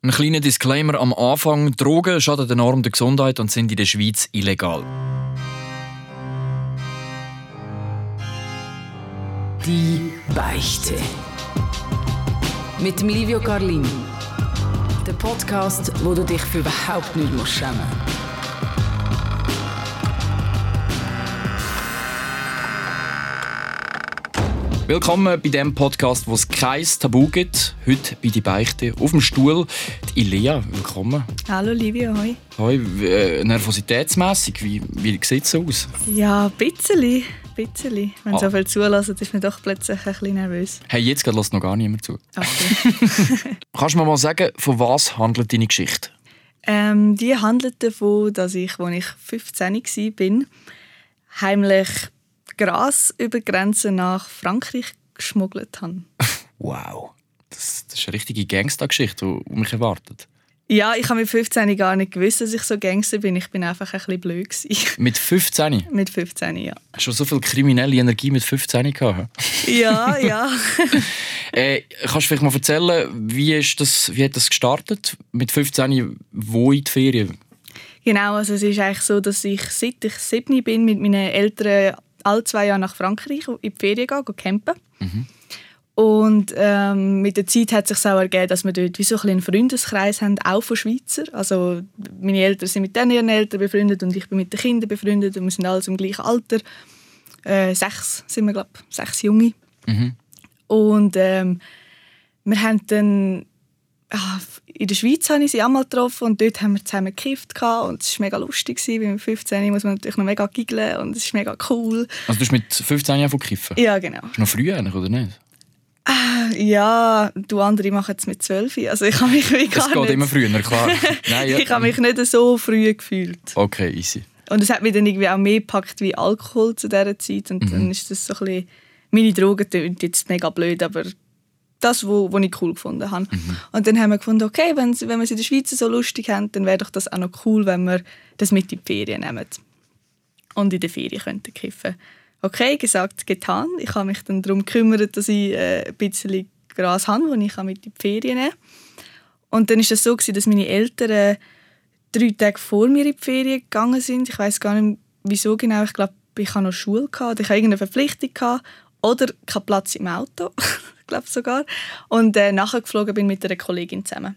Ein kleiner Disclaimer am Anfang. Drogen schaden enorm der Gesundheit und sind in der Schweiz illegal. Die Beichte. Mit Livio Carlini. Der Podcast, wo du dich für überhaupt nicht schämen musst. Willkommen bei dem Podcast, wo es kein Tabu gibt. Heute bei die Beichte auf dem Stuhl. Die Ilea, willkommen. Hallo Livia, hoi. Hoi, äh, nervositätsmässig, wie, wie sieht es aus? Ja, ein bisschen. Bisschen. Wenn ah. so viel zulassen, ist man doch plötzlich ein bisschen nervös. Hey, jetzt lässt noch gar niemand zu. Okay. Kannst du mir mal sagen, von was handelt deine Geschichte? Ähm, die handelt davon, dass ich, als ich 15 war, heimlich Gras über Grenzen nach Frankreich geschmuggelt habe. Wow, das, das ist eine richtige Gangstergeschichte, die mich erwartet. Ja, ich habe mit 15 gar nicht gewusst, dass ich so Gangster bin. Ich bin einfach ein bisschen blöd. Mit 15? mit 15, ja. Hast du so viel kriminelle Energie mit 15 gehabt? Ja, ja. äh, kannst du vielleicht mal erzählen, wie, ist das, wie hat das gestartet? Mit 15 wo in die Ferien? Genau, also es ist eigentlich so, dass ich seit ich 7 bin mit meinen Eltern alle zwei Jahre nach Frankreich in die Ferien gehen, gehen campen. Mhm. Und ähm, mit der Zeit hat es sich auch ergeben, dass wir dort wie so ein einen Freundeskreis haben, auch von Schweizer. Also meine Eltern sind mit denen ihren Eltern befreundet und ich bin mit den Kindern befreundet und wir sind alle im gleichen Alter. Äh, sechs sind wir, glaube ich, sechs Junge. Mhm. Und ähm, wir haben dann in der Schweiz habe ich sie einmal getroffen und dort haben wir zusammen gekifft und es war mega lustig. Gewesen. Mit 15 muss man natürlich noch mega giggeln und es ist mega cool. Also du hast mit 15 Jahren von kiffen? Ja, genau. Ist noch früh eigentlich, oder nicht? Ah, ja, du andere machen es mit 12. Also ich habe mich wie gar Es geht nicht... immer früher, klar. Nein, ja. ich habe mich nicht so früh gefühlt. Okay, easy. Und es hat mich dann irgendwie auch mehr gepackt wie Alkohol zu dieser Zeit und mhm. dann ist das so ein bisschen... Meine Drogen tönt jetzt mega blöd, aber das, was wo ich cool gefunden habe. Mhm. Und dann haben wir gefunden, okay, wenn, wenn wir es in der Schweiz so lustig haben, dann wäre doch das auch noch cool, wenn wir das mit in die Ferien nehmen. Und in der Ferien könnten kiffen. Okay, gesagt, getan. Ich habe mich dann darum gekümmert, dass ich äh, ein bisschen Gras habe, das ich mit in die Ferien nehmen kann. Und dann war es so, dass meine Eltern äh, drei Tage vor mir in die Ferien gegangen sind. Ich weiß gar nicht, wieso genau. Ich glaube, ich hatte noch Schule, gehabt, ich hatte irgendeine Verpflichtung gehabt, oder keinen Platz im Auto. glaube sogar. Und äh, nachher geflogen bin mit einer Kollegin zusammen.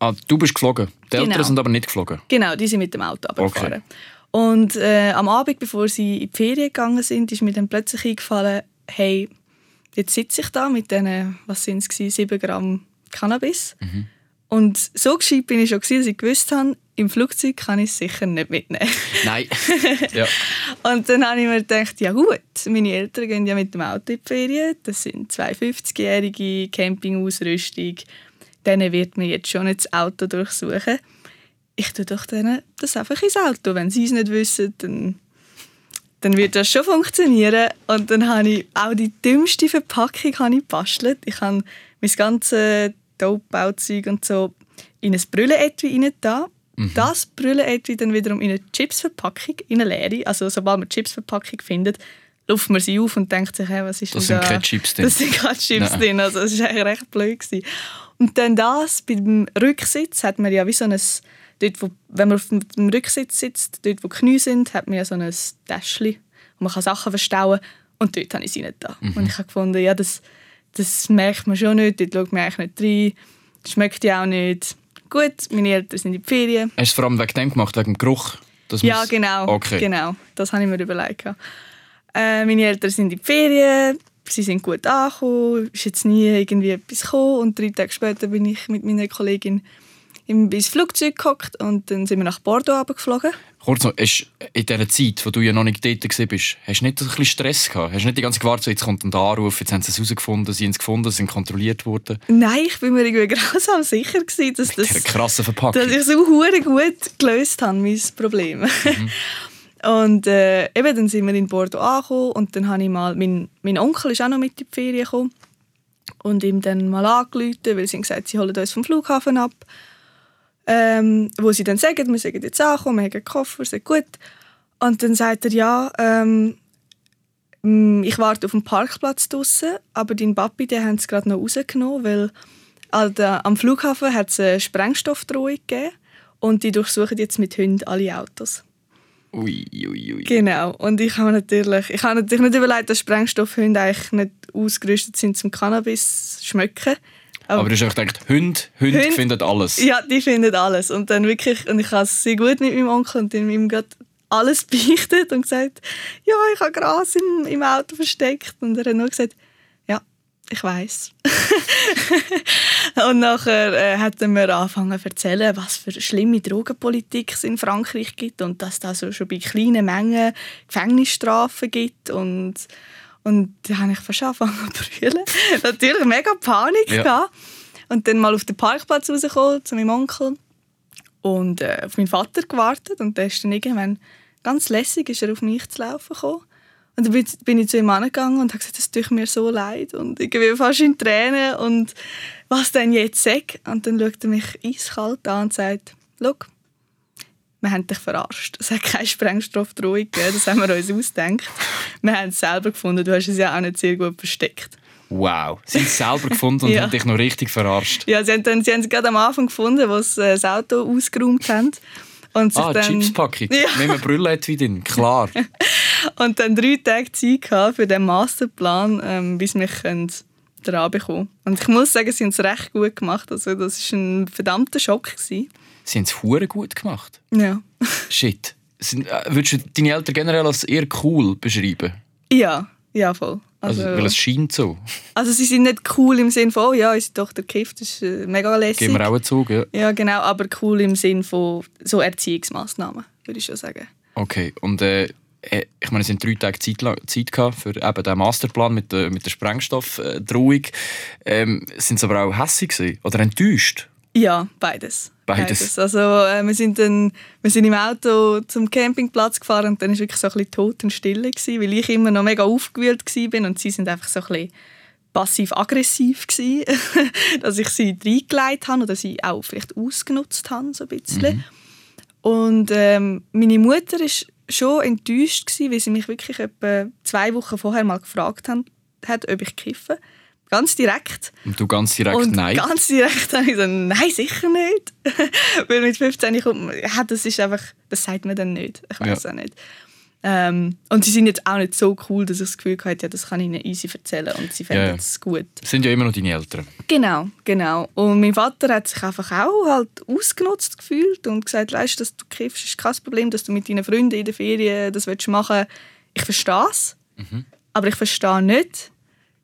Ah, du bist geflogen. Die Eltern genau. sind aber nicht geflogen. Genau, die sind mit dem Auto abgefahren. Okay. Und äh, am Abend, bevor sie in die Ferien gegangen sind, ist mir dann plötzlich eingefallen, hey, jetzt sitze ich da mit diesen, was sind es, 7 Gramm Cannabis. Mhm. Und so gescheit bin ich schon, dass ich gewusst habe, im Flugzeug kann ich es sicher nicht mitnehmen. Nein. ja. Und dann habe ich mir gedacht, ja gut, meine Eltern gehen ja mit dem Auto in die Ferien. Das sind zwei 50-jährige Campingausrüstung. Denen wird mir jetzt schon das Auto durchsuchen. Ich tue doch denen das einfach ins Auto. Wenn sie es nicht wissen, dann, dann wird das schon funktionieren. Und dann habe ich auch die dümmste Verpackung habe ich gebastelt. Ich habe mein ganzes Dope-Bauzeug und so in ein Brüllenetui rein Mhm. Das Brüllenetui dann wiederum in eine Chipsverpackung, in eine leere. Also sobald man Chipsverpackung findet, luft man sie auf und denkt sich, hey, was ist das denn da? Das sind keine Chips drin. Das sind keine Chips Nein. drin. Also das war eigentlich recht blöd. Gewesen. Und dann das, beim Rücksitz hat man ja wie so ein, dort wo, wenn man auf dem Rücksitz sitzt, dort wo die Knie sind, hat man ja so ein Täschchen, wo man kann Sachen verstauen und dort habe ich sie nicht da. Mhm. Und ich habe gefunden, ja, das, das merkt man schon nicht, dort schaut man eigentlich nicht rein, das schmeckt ja auch nicht gut, meine Eltern sind in die Ferien. Hast du es vor allem wegen dem gemacht, wegen dem Geruch? ja, genau. Okay. genau. Das habe ich mir überlegt. Äh, meine Eltern sind in die Ferien, sie sind gut angekommen, ist jetzt nie irgendwie etwas gekommen und drei Tage später bin ich mit meiner Kollegin ins Flugzeug gehockt und dann sind wir nach Bordeaux geflogen. Kurz noch, hast in dieser Zeit, wo du ja noch nicht dort warst, hast du nicht ein bisschen Stress gehabt? Hast du nicht die ganze gewartet, so, jetzt kommt ein Anruf, jetzt haben sie es herausgefunden, sie haben es gefunden, sind kontrolliert worden? Nein, ich bin mir irgendwie grausam sicher gewesen, dass, das, krasse Verpackung. dass ich so hure gut gelöst habe, mein Problem. Mhm. und äh, eben, dann sind wir in Bordeaux angekommen und dann habe ich mal, mein, mein Onkel ist auch noch mit in die Ferien gekommen und ihm dann mal angerufen, weil sie haben gesagt, sie holen uns vom Flughafen ab ähm, wo sie dann sagen, wir sagen jetzt ankommen, wir haben einen Koffer, sehr gut. Und dann sagt er, ja, ähm, mm, ich warte auf dem Parkplatz draußen, aber dein Papi, den haben sie gerade noch rausgenommen, weil Also, am Flughafen hat es eine Sprengstoffdrohung gegeben und die durchsuchen jetzt mit Hunden alle Autos. Ui, ui, ui. Genau. Und ich habe natürlich, ich habe natürlich nicht überlegt, dass Sprengstoffhunde eigentlich nicht ausgerüstet sind zum Cannabis schmecken. Aber du hast einfach gedacht, Hunde, Hunde Hunde- finden alles. Ja, die finden alles. Und dann wirklich, und ich habe es sehr gut mit meinem Onkel und ihm gerade alles beichtet und gesagt, ja, ich habe Gras im, im Auto versteckt. Und er hat nur gesagt, ja, ich weiß. und nachher äh, hat er mir angefangen zu erzählen, was für schlimme Drogenpolitik es in Frankreich gibt und dass da so schon bei kleinen Mengen Gefängnisstrafen gibt und und da habe ich fast angefangen zu brüllen. Natürlich mega Panik Ja. gehabt. Und dann mal auf den Parkplatz rausgekommen zu meinem Onkel und äh, auf meinen Vater gewartet und der ist dann irgendwann ganz lässig ist er auf mich zu laufen gekommen. Und dann bin- ich zu ihm angegangen und habe gesagt, es tut mir so leid und irgendwie fast in Tränen und was denn jetzt sag? Und dann schaut er mich eiskalt an und sagt, «Schau, wir haben dich verarscht. Es hat keine Sprengstoffdrohung gegeben, das haben wir uns ausgedacht. Wir haben es selber gefunden, du hast es ja auch nicht sehr gut versteckt.» Wow. Sie haben es selber gefunden und Ja. haben dich noch richtig verarscht. Ja, sie haben, dann, sie haben es gerade am Anfang gefunden, wo sie äh, das Auto ausgeräumt haben. Und sich Ah, dann, Chipspackung. Ja. Brille wie drin, klar. und dann drei Tage Zeit gehabt für den Masterplan, ähm, bis wir können dran bekommen. Und ich muss sagen, sie haben es recht gut gemacht. Also das war ein verdammter Schock. Gewesen. Sie haben es hure gut gemacht. Ja. Shit. Sind, äh, würdest du deine Eltern generell als eher cool beschreiben? ja, ja, voll. Also, Also, weil es scheint so. also sie sind nicht cool im Sinne von, oh ja, unsere Tochter kifft, das ist äh, mega lässig. Geben wir auch einen Zug, ja. Ja, genau, aber cool im Sinne von so Erziehungsmaßnahmen, würde ich schon sagen. Okay, und äh, äh, ich meine, es sind drei Tage Zeit, Zeit gehabt für eben den Masterplan mit der, mit der Sprengstoffdrohung. Ähm, sind sie aber auch gewesen? oder enttäuscht? Ja, beides. Beides. Also äh, wir, sind dann, wir sind im Auto zum Campingplatz gefahren und dann war wirklich so ein bisschen Totenstille, gewesen, weil ich immer noch mega aufgewühlt war und sie sind einfach so ein bisschen passiv-aggressiv gewesen, dass ich sie reingelegt habe oder sie auch vielleicht ausgenutzt habe, so ein bisschen. Und ähm, meine Mutter war schon enttäuscht, gewesen, weil sie mich wirklich etwa zwei Wochen vorher mal gefragt haben, hat, ob ich kiffe. Ganz direkt. Und du ganz direkt Und nein. ganz direkt habe ich gesagt, nein, sicher nicht. Weil mit 15 kommt man, ja, das ist einfach, das sagt man dann nicht. Ich weiß Ja. auch nicht. Ähm, und sie sind jetzt auch nicht so cool, dass ich das Gefühl hatte, ja, das kann ich ihnen easy erzählen und sie fänden Ja, ja. es gut. Das sind ja immer noch deine Eltern. Genau, genau. Und mein Vater hat sich einfach auch halt ausgenutzt gefühlt und gesagt, weißt, dass du kiffst, ist kein Problem, dass du mit deinen Freunden in der Ferien das willst machen. Ich verstehe es, aber ich verstehe nicht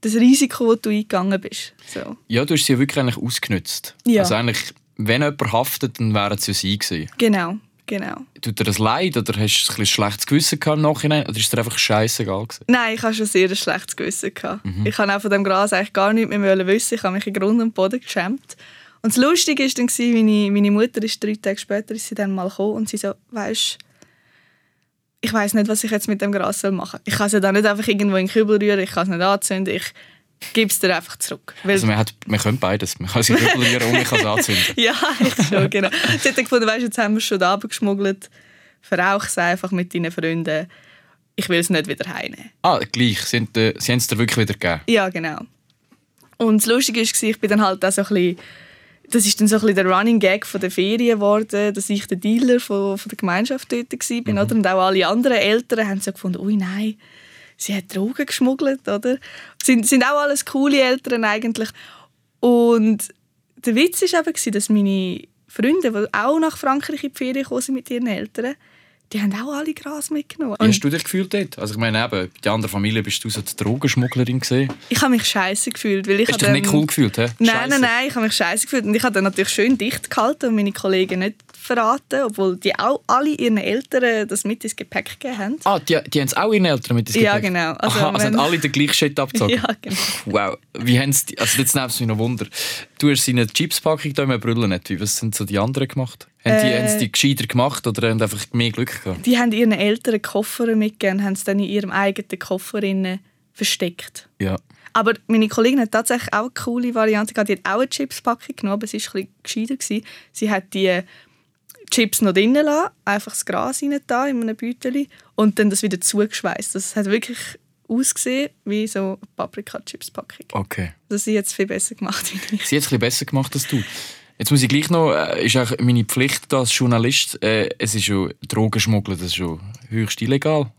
das Risiko, das du eingegangen bist. So. Ja, du hast sie wirklich eigentlich ausgenutzt. Ja. Also eigentlich, wenn jemand haftet, dann wären es ja sie gewesen. Genau, genau. Tut dir das leid oder hast du ein schlechtes Gewissen gehabt im Nachhinein? Oder ist dir einfach scheißegal gewesen? Nein, ich hatte schon sehr ein schlechtes Gewissen. Gehabt. Ich habe auch von dem Gras eigentlich gar nichts mehr wissen. Ich habe mich in Grund und Boden geschämt. Und das Lustige war dann, meine, meine Mutter ist drei Tage später ist sie dann mal gekommen und sie so, weißt ich weiß nicht, was ich jetzt mit dem Gras soll machen soll. Ich kann es ja dann nicht einfach irgendwo in den Kübel rühren, ich kann es nicht anzünden, ich gebe es dir einfach zurück. Also man, hat, man könnte beides. Man kann sie regulieren und man kann sie anzünden. ja, ich schon, genau. Hat dann gefunden, weißt, jetzt haben wir es schon da geschmuggelt, verrauch es einfach mit deinen Freunden. Ich will es nicht wieder heimnehmen. Ah, gleich. Sie haben, äh, sie haben es dir wirklich wieder gegeben. Ja, genau. Und das Lustige war, ich bin dann halt auch so ein bisschen, das ist dann so ein bisschen der Running Gag von der Ferien geworden, dass ich der Dealer von, von der Gemeinschaft dort war. Mhm. Oder? Und auch alle anderen Eltern haben so gefunden, ui nein, sie hat Drogen geschmuggelt. Oder? Sind, sind auch alles coole Eltern eigentlich. Und der Witz war eben, dass meine Freunde, die auch nach Frankreich in die Ferien gekommen sind mit ihren Eltern, die haben auch alle Gras mitgenommen. Wie hast du dich gefühlt dort? Also ich meine, eben, bei der anderen Familie bist du so die Drogenschmugglerin gesehen. ich habe mich scheiße gefühlt, weil ich Hast du dich nicht cool gefühlt, hä? Nein, nein, nein, ich habe mich scheiße gefühlt. Und ich habe dann natürlich schön dicht gehalten und meine Kollegen nicht verraten, obwohl die auch alle ihren Eltern das mit ins Gepäck gegeben haben. Ah, die, die haben es auch ihren Eltern mit ins Ja, Gepäck? genau. Also Aha, also wenn- haben alle den gleichen Shit abgezogen? Ja, genau. Wow. Wie haben sie, also jetzt nimmt es mich noch Wunder. Du hast seine Chipspackung da im Brüllen nicht. Wie, was sind so die anderen gemacht? Haben, die, Äh. haben die gescheiter gemacht oder haben einfach mehr Glück gehabt? Die haben ihren Eltern Koffer mitgegeben und haben es dann in ihrem eigenen Koffer versteckt. Ja. Aber meine Kollegin hat tatsächlich auch eine coole Variante gehabt. Die hat auch eine Chipspackung genommen, aber sie war ein bisschen gescheiter. gewesen. Sie hat die Chips noch drinnen lassen, einfach das Gras rein da in einem Beutel und dann das wieder zugeschweißt. Das hat wirklich ausgesehen wie so eine Paprika-Chips-Packung. Okay. Also sie es viel besser gemacht. Sie hat es ein bisschen besser gemacht als du. Jetzt muss ich gleich noch, äh, ist auch meine Pflicht als Journalist, äh, es ist schon Drogenschmuggel, das ist schon höchst illegal.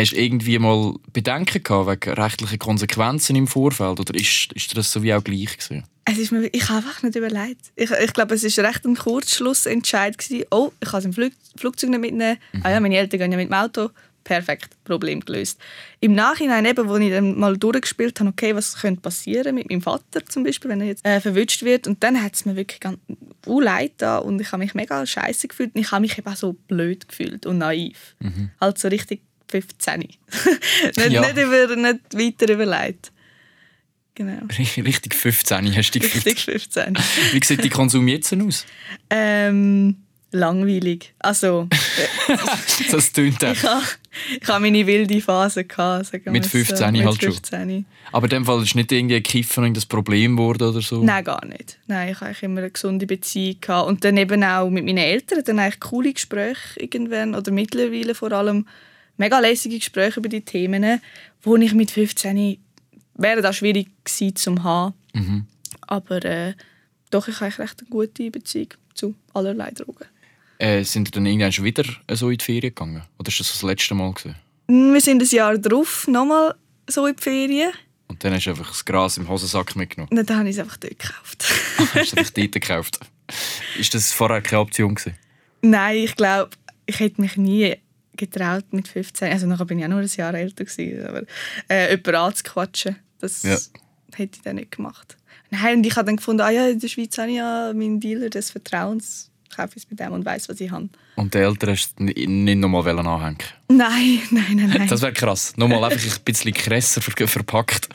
Hast du irgendwie mal Bedenken gehabt wegen rechtlichen Konsequenzen im Vorfeld oder ist, ist das so wie auch gleich gewesen? Es ist mir, ich habe einfach nicht überlegt. Ich, ich glaube, es war recht ein Kurzschlussentscheid. Gewesen. Oh, ich kann es im Flug, Flugzeug nicht mitnehmen. Ah ja, meine Eltern gehen ja mit dem Auto. Perfekt, Problem gelöst. Im Nachhinein, eben, wo ich dann mal durchgespielt habe, okay, was könnte passieren mit meinem Vater zum Beispiel, wenn er jetzt äh, verwünscht wird. Und dann hat es mir wirklich ganz uh, leid da und ich habe mich mega scheiße gefühlt. Und ich habe mich eben auch so blöd gefühlt und naiv. Halt so richtig 15. nicht, Ja. nicht, über, nicht weiter überlegt. Genau. Richtig 15 hast du gefühlt. Richtig 15. Wie sieht die Konsum jetzt aus? Ähm, langweilig. Also, Das tönt ich habe ich ha meine wilde Phase gehabt, sagen Mit es 15 mit halt schon. 15. Aber in dem Fall ist nicht irgendwie ein Kiffen und das Problem geworden oder so? Nein, gar nicht. Nein, ich habe eigentlich immer eine gesunde Beziehung gehabt. Und dann eben auch mit meinen Eltern dann eigentlich coole Gespräche irgendwann, oder mittlerweile vor allem mega lässige Gespräche über die Themen, wo ich mit 15 wäre das schwierig gewesen zum haben. Mhm. Aber äh, doch, ich habe recht eine gute Beziehung zu allerlei Drogen. Äh, sind ihr dann irgendwann schon wieder so in die Ferien gegangen? Oder ist das das letzte Mal gewesen? Wir sind ein Jahr drauf nochmal so in die Ferien. Und dann hast du einfach das Gras im Hosensack mitgenommen. Und dann habe ich es einfach dort gekauft. hast du einfach dort gekauft. Ist das vorher keine Option gewesen? Nein, ich glaube, ich hätte mich nie getraut mit 15. Also nachher bin ich auch nur ein Jahr älter gewesen, aber äh, jemanden anzuquatschen, das Ja. hätte ich dann nicht gemacht. Nein, und ich habe dann gefunden, ah ja, in der Schweiz habe ich ja meinen Dealer des Vertrauens, kaufe ich es mit dem und weiß, was ich habe. Und die Eltern hast du nicht nochmal anhängen Nein, nein, nein, nein. Das wäre krass. Nochmal einfach ein bisschen krasser ver verpackt.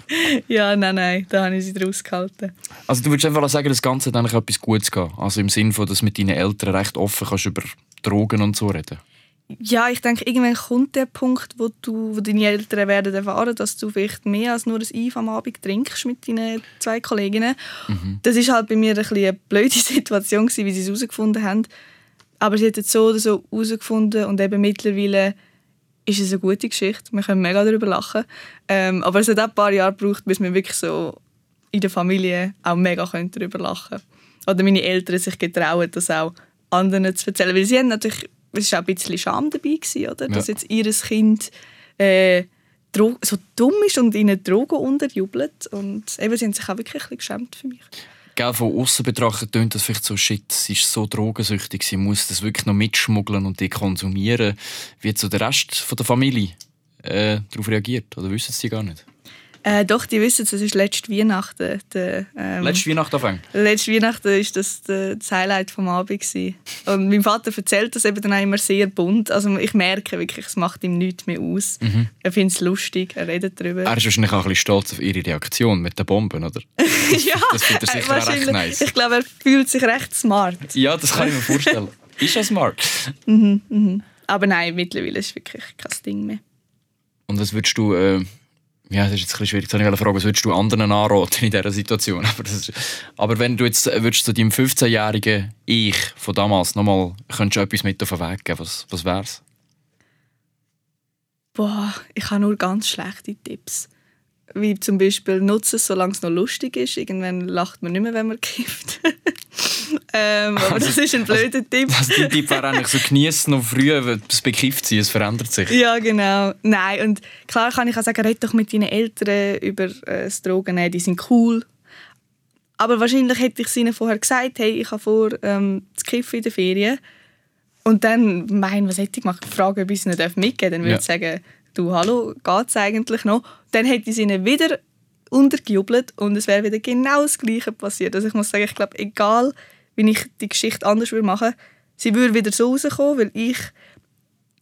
ja, nein, nein, da habe ich sie draus gehalten. Also du würdest einfach sagen, das Ganze hat eigentlich etwas Gutes gehabt. Also im Sinne von, dass du mit deinen Eltern recht offen kannst über Drogen und so reden. Ja, ich denke, irgendwann kommt der Punkt, wo, du, wo deine Eltern werden erfahren, dass du vielleicht mehr als nur ein Eis am Abend trinkst mit deinen zwei Kolleginnen. Das ist halt bei mir ein bisschen eine blöde Situation gewesen, wie sie es herausgefunden haben. Aber sie hat es so oder so herausgefunden und eben mittlerweile ist es eine gute Geschichte. Wir können mega darüber lachen. Ähm, aber es hat auch ein paar Jahre gebraucht, bis wir wirklich so in der Familie auch mega können darüber lachen Oder meine Eltern sich getrauen, das auch anderen zu erzählen. Weil sie haben natürlich, es war auch ein bisschen Scham dabei, gewesen, oder? dass Ja. jetzt ihr Kind äh, so dumm ist und ihnen Drogen unterjubelt. Und eben, sie haben sich auch wirklich ein bisschen geschämt für mich. Gell, von außen betrachtet tönt das vielleicht so, shit, sie ist so drogensüchtig, sie muss das wirklich noch mitschmuggeln und die konsumieren. Wie hat so der Rest von der Familie äh, darauf reagiert? Oder wissen sie gar nicht? Äh, doch, die wissen es, es ist letzte Weihnachten. Der, ähm, Letzte Weihnacht anfangen. Letzte Weihnachten war das das Highlight vom Abend. gewesen. Und mein Vater erzählt das eben dann immer sehr bunt. Also ich merke wirklich, es macht ihm nichts mehr aus. Er findet es lustig, er redet darüber. Er ist wahrscheinlich auch ein bisschen stolz auf ihre Reaktion mit den Bomben, oder? ja, das findet er sicher recht wahrscheinlich. nice. Ich glaube, er fühlt sich recht smart. Ja, das kann ich mir vorstellen. ist ja smart. Aber nein, mittlerweile ist es wirklich kein Ding mehr. Und was würdest du, äh, ja, das ist jetzt ein bisschen schwierig, jetzt wollte ich fragen, was würdest du anderen anraten in dieser Situation? Aber, ist, aber wenn du jetzt äh, würdest du deinem 15-jährigen Ich von damals nochmal, könntest du etwas mit auf den Weg geben, was, was wär's? Boah, ich habe nur ganz schlechte Tipps. Wie zum Beispiel, nutze es, solange es noch lustig ist. Irgendwann lacht man nicht mehr, wenn man kifft. ähm, aber das ist ein blöder Tipp. Also dein Tipp wäre eigentlich so, genießen noch früh, weil das bekifft sein, es verändert sich. Ja, genau. Nein, und klar kann ich auch sagen, red doch mit deinen Eltern über äh, das Drogen, die sind cool. Aber wahrscheinlich hätte ich ihnen vorher gesagt, hey, ich habe vor, ähm, zu kiffen in der Ferien. Und dann, mein, was hätte ich gemacht? Fragen, ob ich es nicht mitgeben darf. Dann würde Ja. ich sagen, du, hallo, es eigentlich noch? Dann hätte ich es ihnen wieder untergejubelt und es wäre wieder genau das Gleiche passiert. Also ich muss sagen, ich glaube, egal, wie ich die Geschichte anders würde machen, sie würde wieder so rauskommen, weil ich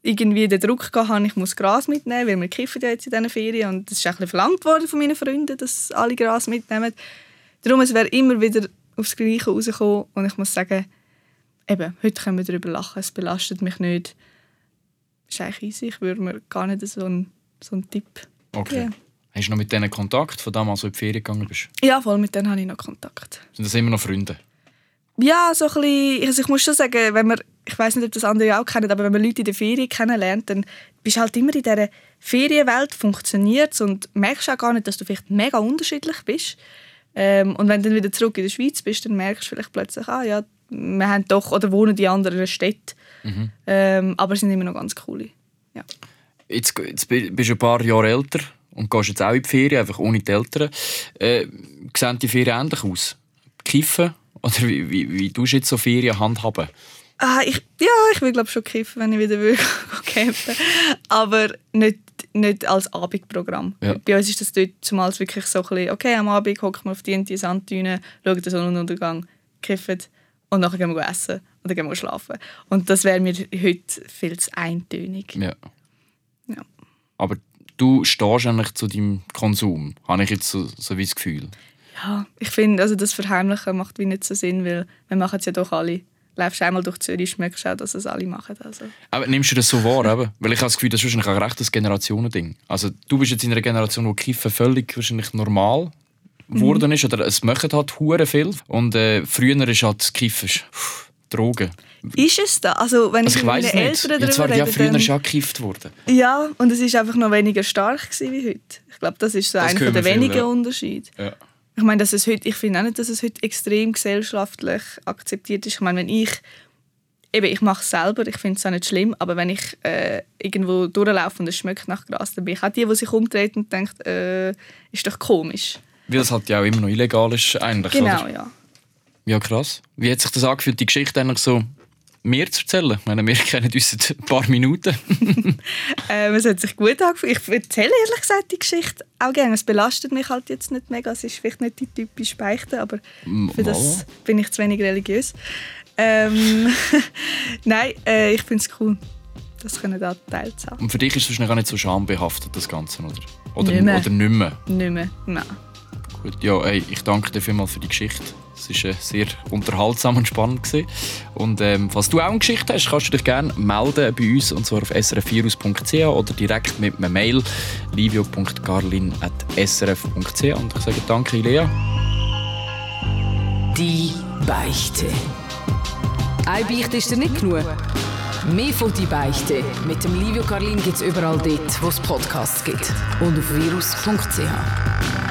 irgendwie den Druck hatte, ich muss Gras mitnehmen, weil wir kiffen ja jetzt in diesen Ferien und das ist ein bisschen verlangt worden von meinen Freunden, dass alle Gras mitnehmen. Darum, es wäre immer wieder aufs Gleiche rausgekommen und ich muss sagen, eben, heute können wir darüber lachen, es belastet mich nicht. Ist eigentlich easy, ich würde mir gar nicht so einen, so einen Tipp Okay. Ja. Hast du noch mit denen Kontakt, von damals, als du in die Ferien gegangen bist? Ja, voll, mit denen habe ich noch Kontakt. Sind das immer noch Freunde? Ja, so ein bisschen, also ich muss schon sagen, wenn man, ich weiß nicht, ob das andere auch kennen, aber wenn man Leute in der Ferien kennenlernt, dann bist halt immer in dieser Ferienwelt, funktioniert und merkst auch gar nicht, dass du vielleicht mega unterschiedlich bist. Ähm, und wenn du dann wieder zurück in der Schweiz bist, dann merkst du vielleicht plötzlich, ah ja, wir haben doch, oder wohnen die anderen Städte. Mhm. Ähm, aber es sind immer noch ganz coole. Ja. Jetzt, jetzt bist du ein paar Jahre älter und gehst jetzt auch in die Ferien, einfach ohne die Eltern. Äh, sehen die Ferien ähnlich aus? Kiffen? Oder wie, wie, wie tust du jetzt so Ferien handhaben? Ah, ich, ja, ich will glaube schon kiffen, wenn ich wieder will campen. Aber nicht, nicht als Abendprogramm. Ja. Bei uns ist das dort zumal wirklich so ein bisschen, okay, am Abend hocken wir auf die, die Sanddüne, schauen den Sonnenuntergang, kiffen und nachher gehen wir essen und dann gehen wir schlafen. Und das wäre mir heute viel zu eintönig. Ja. ja. Aber du stehst eigentlich zu deinem Konsum, habe ich jetzt so, so wie das Gefühl. Ja, ich finde, also das Verheimlichen macht wie nicht so Sinn, weil wir machen es ja doch alle. Läufst einmal durch Zürich, schmeckst auch, dass es alle machen. Also. Aber nimmst du das so wahr? Eben? Weil ich habe das Gefühl, das ist wahrscheinlich auch recht Generationending. Also du bist jetzt in einer Generation, wo Kiffen völlig wahrscheinlich normal geworden mhm. ist. Oder es machen halt hure viel. Und äh, früher ist halt Kiffen Drogen. Ist es da? Also, wenn also ich, ich weiß nicht. Ja, zwar, ja, früher ja gekifft worden. Ja, und es ist einfach noch weniger stark wie heute. Ich glaube, das ist so das einer der wenigen ja. Unterschiede. Ja. Ich meine, dass es heute, ich finde auch nicht, dass es heute extrem gesellschaftlich akzeptiert ist. Ich meine, wenn ich eben, ich mache es selber, ich finde es auch nicht schlimm, aber wenn ich äh, irgendwo durchlaufe und es schmeckt nach Gras, dann bin ich auch die, die sich umdreht und denkt, äh, ist doch komisch. Weil es halt ja auch immer noch illegal ist eigentlich, Genau, oder? ja. Ja, krass. Wie hat sich das angefühlt, die Geschichte eigentlich so mehr zu erzählen? Ich meine, wir kennen uns seit ein paar Minuten. ähm, es hat sich gut angefühlt. Ich erzähle ehrlich gesagt die Geschichte auch gerne. Es belastet mich halt jetzt nicht mega. Es ist vielleicht nicht die typische Beichte, aber für das bin ich zu wenig religiös. Ähm, Nein, äh, ich finde es cool, das können da Teil zu haben. Und für dich ist es wahrscheinlich auch nicht so schambehaftet, das Ganze, oder? Oder nicht mehr. Oder nicht mehr? Nicht mehr, nein. Gut, ja, ey, ich danke dir vielmals für die Geschichte. Es war äh, sehr unterhaltsam und spannend. Gewesen. Und ähm, falls du auch eine Geschichte hast, kannst du dich gerne melden bei uns, und zwar auf srf oder direkt mit einer Mail livio.garlin.srf.ch Und ich sage danke, Lea. Die Beichte. Eine Beichte ist dir nicht genug. Mehr von «Die Beichte» mit dem Livio Carlin gibt es überall dort, wo es Podcasts gibt. Und auf virus.ch.